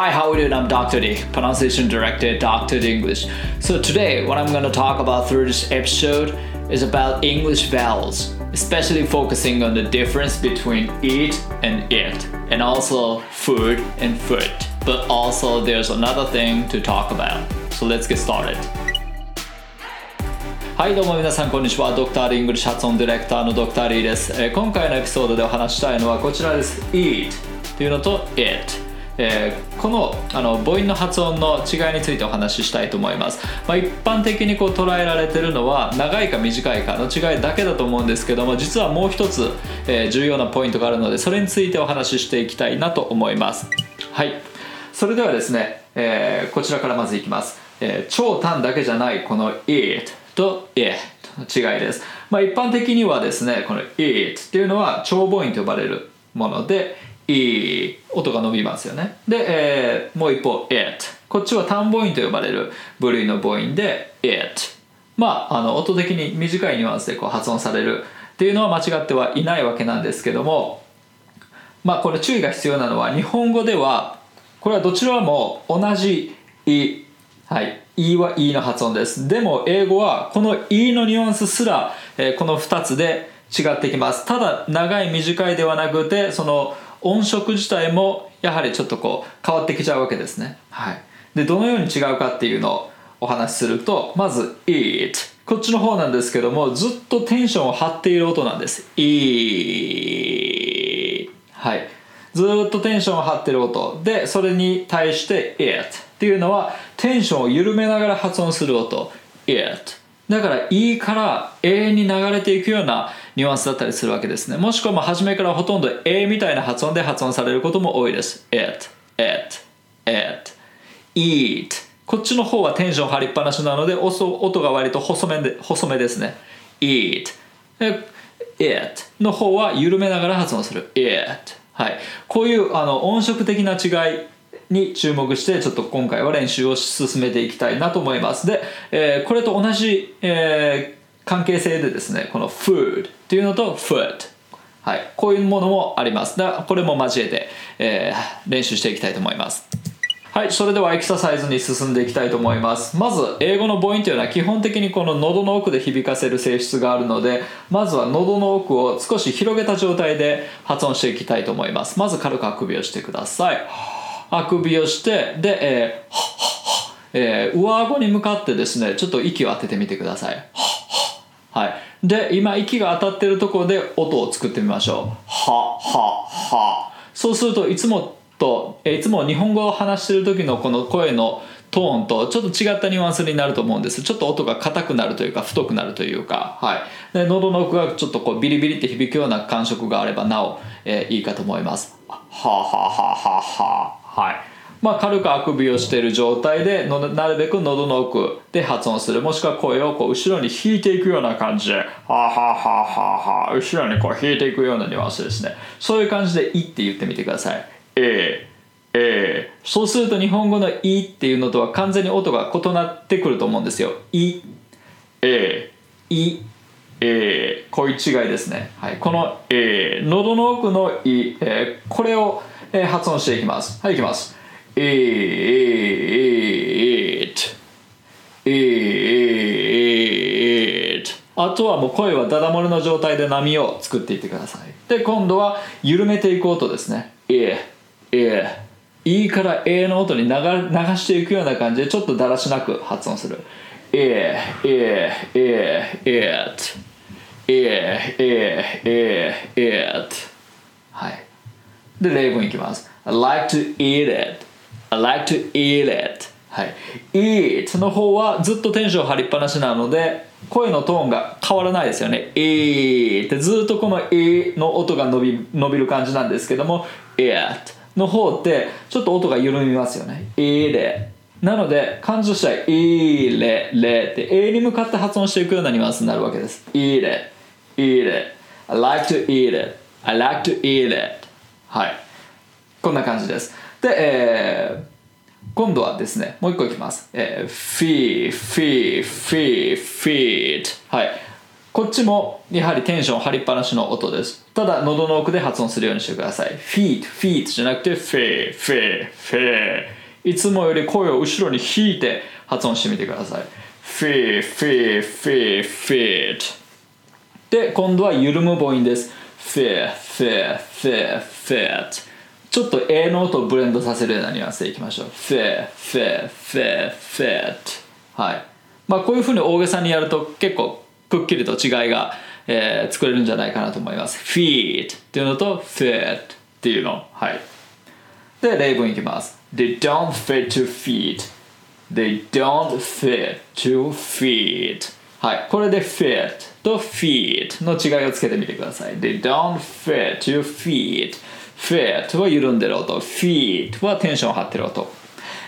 Hi, how are you doing? I'm Dr. D, pronunciation director, Dr. D English. So today, what I'm going to talk about through this episode is about English vowels, especially focusing on the difference between eat and it, and also food and foot. But also, there's another thing to talk about. So let's get started. はいどうも皆さんこんにちはドクターリングリッシュ発音ディレクターのドクターリーです、えー今回のエピソードでお話ししたいのはこちらです eat というのと it えーこのあの母音の発音の違いについてお話ししたいと思います、まあ、一般的にこう捉えられてるのは長いか短いかの違いだけだと思うんですけども実はもう一つ、えー重要なポイントがあるのでそれについてお話ししていきたいなと思います。はい。それではですね、えーこちらからまずいきます、えー超短だけじゃないこの it と it の違いです、まあ、一般的にはですねこの it っていうのは長母音と呼ばれるもので e 音が伸びますよね。で、えーもう一方 it こっちは単母音と呼ばれる部類の母音で it まああの音的に短いニュアンスでこう発音されるっていうのは間違ってはいないわけなんですけどもまあこれ注意が必要なのは日本語ではこれはどちらも同じ「い」はい「い」は「い」の発音です。でも英語はこの「い」のニュアンスすら、えーこの2つで違ってきます。ただ長い短いではなくてその音色自体もやはりちょっとこう変わってきちゃうわけですね。はい。でどのように違うかっていうのをお話しするとまず「eat」こっちの方なんですけどもずっとテンションを張っている音なんです「eat」はい。ずっとテンションを張ってる音。でそれに対して it っていうのはテンションを緩めながら発音する音。it だから E から A に流れていくようなニュアンスだったりするわけですね。もしくは初めからほとんど A みたいな発音で発音されることも多いです。It it it eat こっちの方はテンション張りっぱなしなので音が割と細めで細めですね。Eat it の方は緩めながら発音する。It はい。こういうあの音色的な違いに注目してちょっと今回は練習を進めていきたいなと思います。で、えーこれと同じ、えー関係性でですねこの food っていうのと foot はい、こういうものもあります。だからこれも交えて、えー練習していきたいと思います。はい。それではエクササイズに進んでいきたいと思います。まず英語の母音というのは基本的にこの喉の奥で響かせる性質があるのでまずは喉の奥を少し広げた状態で発音していきたいと思います。まず軽くあくびをしてください。あくびをしてで、えーはっはっはえー上顎に向かってですねちょっと息を当ててみてください。で今息が当たってるところで音を作ってみましょう。ははは。そうするといつもとえーいつも日本語を話してる時のこの声のトーンとちょっと違ったニュアンスになると思うんです。ちょっと音が硬くなるというか太くなるというか。はい。で喉の奥がちょっとこうビリビリって響くような感触があればなお、えーいいかと思います。ははははは。はいまあ、軽くあくびをしている状態でのなるべく喉の奥で発音する。もしくは声をこう後ろに引いていくような感じでははははは後ろにこう引いていくようなニュアンスですね。そういう感じで「い」って言ってみてください「ええそうすると日本語の「い」っていうのとは完全に音が異なってくると思うんですよ「い」「えい」えー、こういう違いですね、はい、この、えー、喉の奥の「い」えーこれを、えー発音していきます。はいいきます「、it」「it」あとはもう声はダダ漏れの状態で波を作っていってくださいで今度は緩めていく音ですね「えー、えー」いから A の音に流流していくような感じでちょっとだらしなく発音する「えー、えー、えー、えー、it」えー、えー、えー、えー、はい。で、例文いきます。I like to eat it. I like to eat it. はい。eat の方はずっとテンション張りっぱなしなので、声のトーンが変わらないですよね。eat ってずっとこの e の音が伸び伸びる感じなんですけども、it の方ってちょっと音が緩みますよね。eat. なので漢字としては「いれれ」って A に向かって発音していくようなニュアンスになるわけです「eat eat it」「I like to eat it」「I like to eat it」はいこんな感じです。で、えー今度はですねもう一個いきます、えー、フィーフィーフィーフィーはい。こっちもやはりテンション張りっぱなしの音です。ただ喉の奥で発音するようにしてください。feet feet じゃなくて fe fe fe いつもより声を後ろに引いて発音してみてください。fe fe fe feet で今度は緩む母音です。fe fe fe feet ちょっと A の音をブレンドさせるようなニュアンスでいきましょう。Fe fe fe feet はい。まあこういうふうに大げさにやると結構くっきりと違いが、えー、作れるんじゃないかなと思います。Feet っていうのと fit っていうの。はい。で例文いきます。They don't fit to feet they don't fit to feet はい。これで fit と feet の違いをつけてみてください。They don't fit to feet fit は緩んでる音。feet はテンション張ってる音。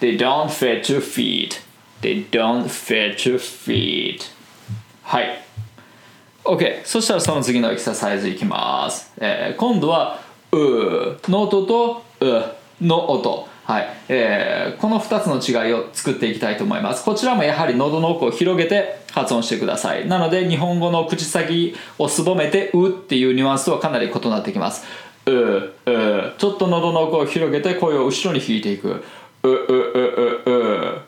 They don't fit to feet. They don't fit to feet. はい。OK そしたらその次のエクササイズいきます、えー、今度は「う」の音と「う」の音。はい。えー、この2つの違いを作っていきたいと思います。こちらもやはり喉の奥を広げて発音してください。なので日本語の口先をすぼめて「う」っていうニュアンスとはかなり異なってきます。ううちょっと喉の奥を広げて声を後ろに引いていく。ううううう。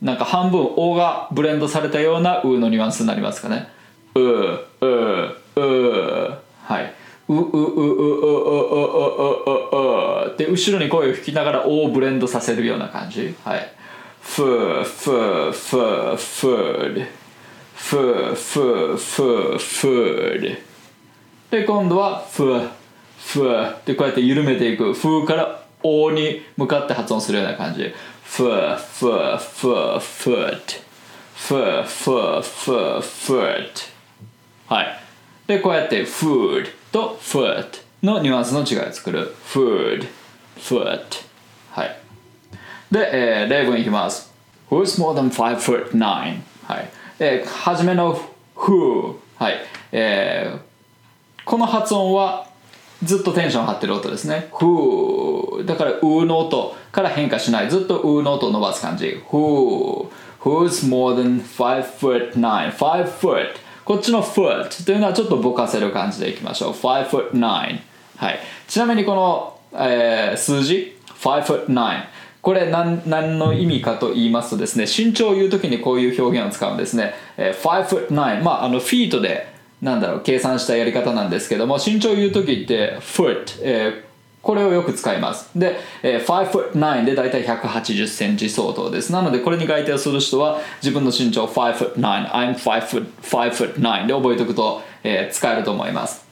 なんか半分「お」がブレンドされたような「う」のニュアンスになりますかね。うううはい。ううううううううううで後ろに声を吹きながら「お」をブレンドさせるような感じ。はい。ふふふふふふふふふで今度はふ。ふー。こうやって緩めていく。ふーからおに向かって発音するような感じ。ふーふーふーふーふーふーふーふーはい。でこうやってふー o と foot のニュアンスの違いを作る。food foot はい。で、えー、例文いきます。Who's more than five foot nine? はい、えー、じめの who はい、えー、この発音はずっとテンション張ってる音ですね。who だからうの音から変化しない。ずっとうの音を伸ばす感じ。who Who's more than 5 foot 9? 5 foot こっちの foot というのはちょっとぼかせる感じでいきましょう。5 foot 9はい。ちなみにこの、えー、数字？5 foot 9これ何何の意味かと言いますとですね身長を言う時にこういう表現を使うんですね、えー、5 foot 9まああのフィートでなんだろう計算したやり方なんですけども身長を言う時って foot、えーこれをよく使います。で、えー、5 foot 9で大体180センチ相当です。なのでこれに該当する人は自分の身長5 foot 9 I'm 5 foot, 5 foot 9で覚えておくと、えー、使えると思います。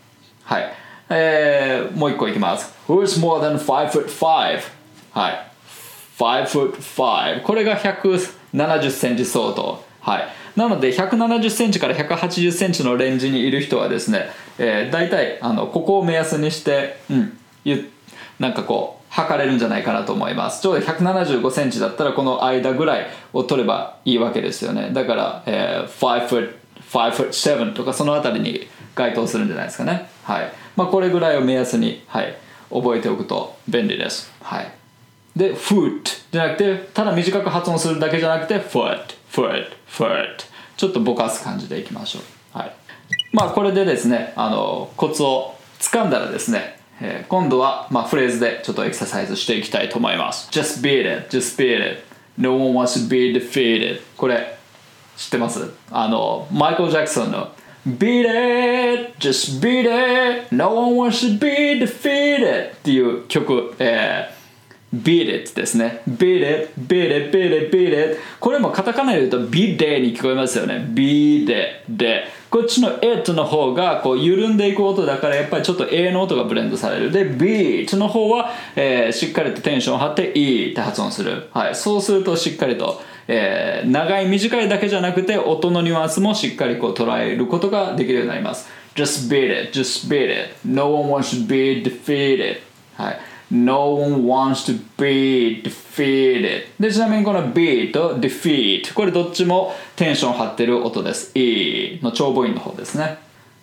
はい。えー、もう一個いきます。Who's more than 5 foot 5はい。5 foot 5これが170センチ相当。はい。なので170センチから180センチのレンジにいる人はですね、えー、大体あのここを目安にして、うん、なんかこう測れるんじゃないかなと思います。ちょうど175センチだったらこの間ぐらいを取ればいいわけですよね。だから、えー、5 foot 5 foot 7とかそのあたりに該当するんじゃないですかね。はい。まあこれぐらいを目安に、はい、覚えておくと便利です。はい。で foot じゃなくてただ短く発音するだけじゃなくて foot foot foot ちょっとぼかす感じでいきましょう。はい。まあこれでですねあのコツを掴んだらですねえー、今度は、まあ、フレーズでちょっとエクササイズしていきたいと思います。Just beat it, just beat it. No one wants to be defeated. これ知ってます？あのマイケル・ジャクソンの Beat it, just beat it. No one wants to be defeated っていう曲、えー、Beat it ですね。Beat it, beat it, beat it, beat it これもカタカナで言うと Beat it に聞こえますよね。Beat it で。こっちの it の方がこう緩んでいく音だからやっぱりちょっと A の音がブレンドされる。で beat の方は、えー、しっかりとテンションを張って E って発音する、はい、そうするとしっかりと、えー、長い短いだけじゃなくて音のニュアンスもしっかりこう捉えることができるようになります。Just beat it, just beat it. No one wants to be defeated. はい。No one wants to be defeated. でちなみにこの be と defeat これどっちもテンション張ってる音です。E の長母音の方ですね。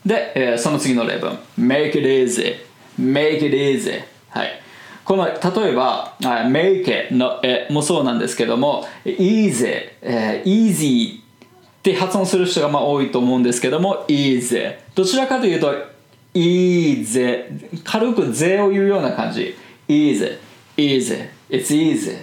で、えー、その次の例文。make it easy make it easy はい。この例えば make it のえもそうなんですけども easy、えー、easy って発音する人がまあ多いと思うんですけども easy どちらかというと easy 軽く「ぜ」を言うような感じ。Easy easy it's easy.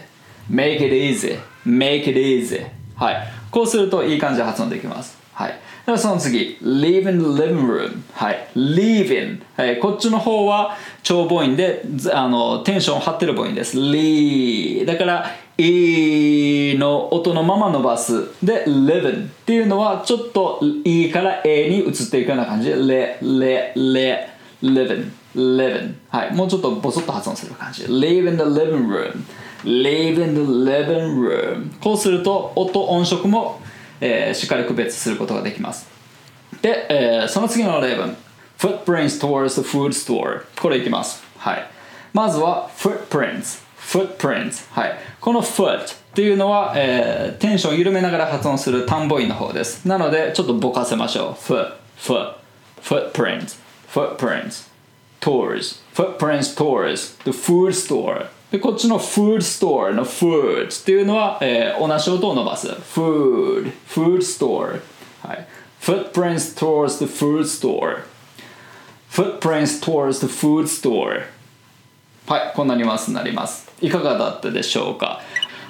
Make it easy make it easy. はい。こうするといい感じで発音できます。はい。ではその次。Live in the living room はい。Live in、はい、こっちの方は長母音であのテンションを張ってる母音です。Li だから「い」の音のまま伸ばす。で living っていうのはちょっと「い」から A に移っていくような感じ。で le le le living living はいもうちょっとボソッと発音する感じ live in the living room live in the living room こうすると音音色もえー、しっかり区別することができますで、えー、その次の例文 footprints towards the food store これいきますはいまずは footprints footprints はいこの foot っていうのは、えー、テンションを緩めながら発音する単母音の方ですなのでちょっとぼかせましょう foot foot footprints footprints towards footprints towards the food store でこっちの food store の food っていうのは、えー、同じ音を伸ばす food food store、はい、footprints towards the food store footprints towards the food store はいこんなニュアンスになりますいかがだったでしょうか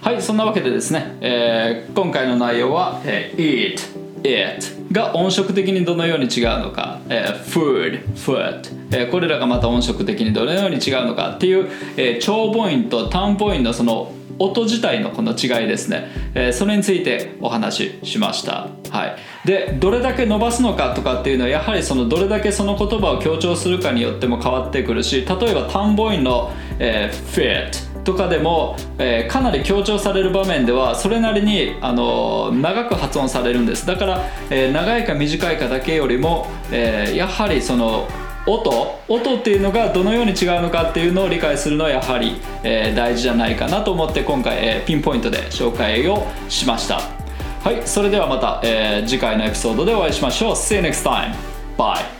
はいそんなわけでですね、えー、今回の内容は、えー、eat it が音色的にどのように違うのか、えー、food, foot、えー、これらがまた音色的にどのように違うのかっていう、えー、長母音と短母音のその音自体のこの違いですね、えー、それについてお話ししました、はい、でどれだけ伸ばすのかとかっていうのはやはりそのどれだけその言葉を強調するかによっても変わってくるし例えば単母音の、えー、fit とかでも、えー、かなり強調される場面ではそれなりに、あの長く発音されるんです。だから、えー、長いか短いかだけよりも、え、やはりその音音っていうのがどのように違うのかっていうのを理解するのはやはり、え、大事じゃないかなと思って今回、え、ピンポイントで紹介をしました。はいそれではまた、えー、次回のエピソードでお会いしましょう。See you next time. Bye.